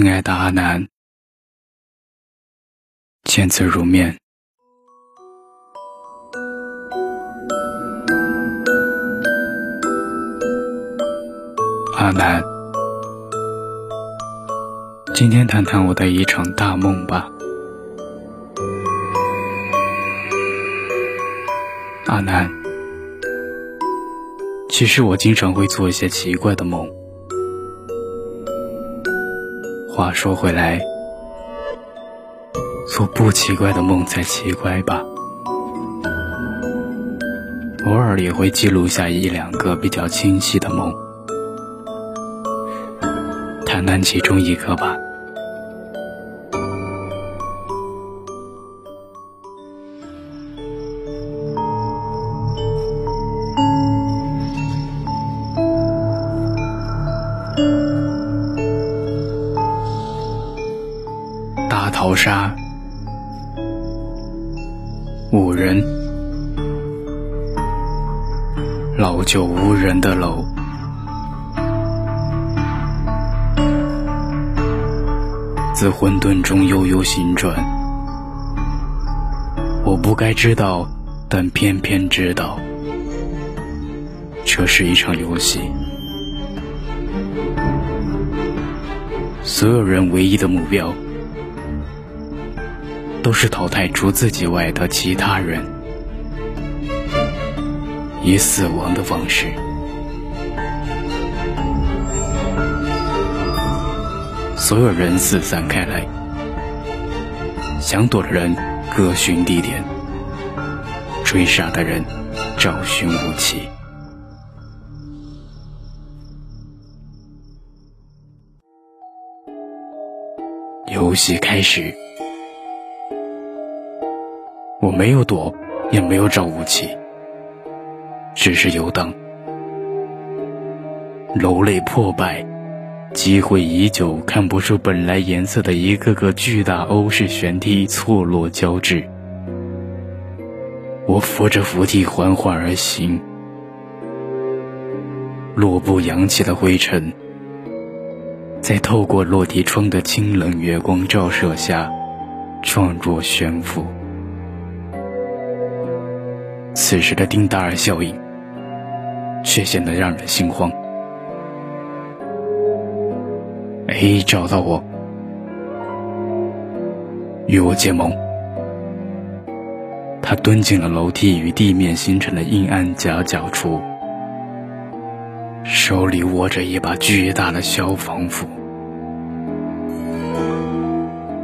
亲爱的阿南，见字如面。阿南，今天谈谈我的一场大梦吧。阿南，其实我经常会做一些奇怪的梦。话说回来，做不奇怪的梦才奇怪吧。偶尔也会记录下一两个比较清晰的梦，谈谈其中一个吧。大逃杀，五人，老旧无人的楼，自混沌中悠悠行转。我不该知道，但偏偏知道，这是一场游戏。所有人唯一的目标。都是淘汰除自己外的其他人，以死亡的方式。所有人四散开来，想躲的人各寻地点，追杀的人找寻武器。游戏开始。我没有躲，也没有找武器，只是游荡。楼内破败，积灰已久，看不出本来颜色的一个个巨大欧式悬梯错落交织。我扶着扶梯缓缓而行，落步扬起的灰尘，在透过落地窗的清冷月光照射下，状若悬浮。此时的丁达尔效应，却显得让人心慌。A 找到我，与我结盟。他蹲进了楼梯与地面形成的阴暗夹角处，手里握着一把巨大的消防斧，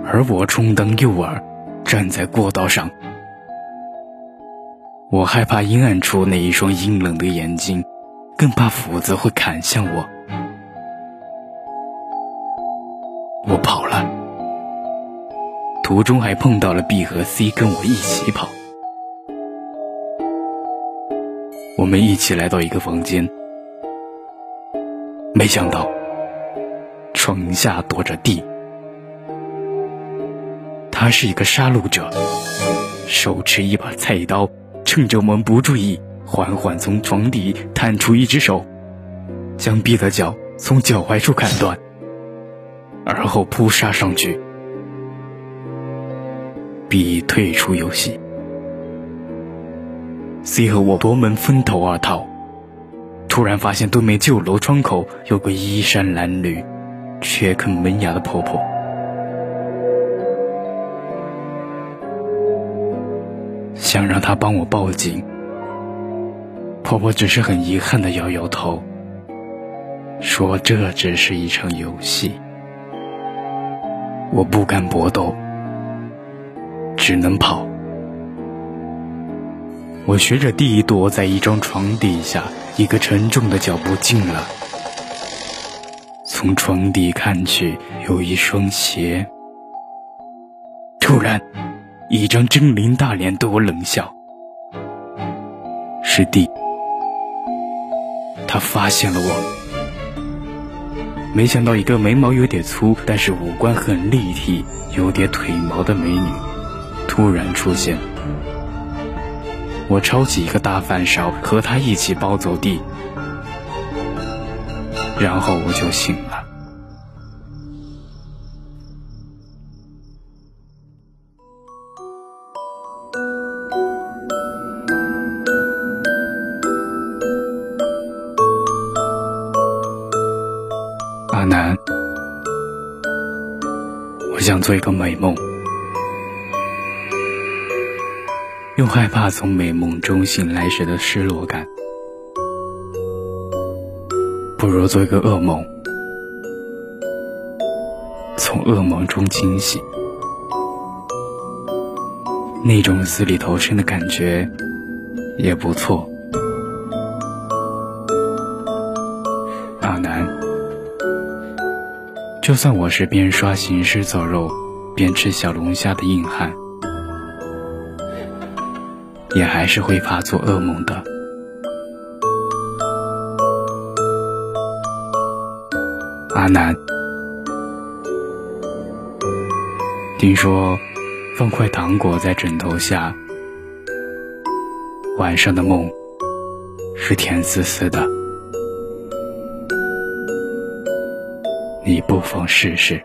而我充当诱饵，站在过道上。我害怕阴暗处那一双阴冷的眼睛，更怕斧子会砍向我。我跑了，途中还碰到了 B 和 C，跟我一起跑。我们一起来到一个房间，没想到床下躲着 D，他是一个杀戮者，手持一把菜刀。趁着我们不注意，缓缓从床底探出一只手，将 B 的脚从脚踝处砍断，而后扑杀上去。B 退出游戏，C 和我夺门分头而逃，突然发现对面旧楼窗口有个衣衫褴褛、缺啃门牙的婆婆。想让他帮我报警，婆婆只是很遗憾的摇摇头，说这只是一场游戏。我不敢搏斗，只能跑。我学着地躲在一张床底下，一个沉重的脚步进了。从床底看去，有一双鞋。突然。一张狰狞大脸对我冷笑，师弟，他发现了我。没想到一个眉毛有点粗，但是五官很立体、有点腿毛的美女突然出现。我抄起一个大饭勺，和她一起抱走地，然后我就醒了。南，我想做一个美梦，又害怕从美梦中醒来时的失落感，不如做一个噩梦，从噩梦中惊醒，那种死里逃生的感觉也不错。就算我是边刷行尸走肉边吃小龙虾的硬汉，也还是会发作噩梦的。阿南，听说放块糖果在枕头下，晚上的梦是甜丝丝的。你不妨试试。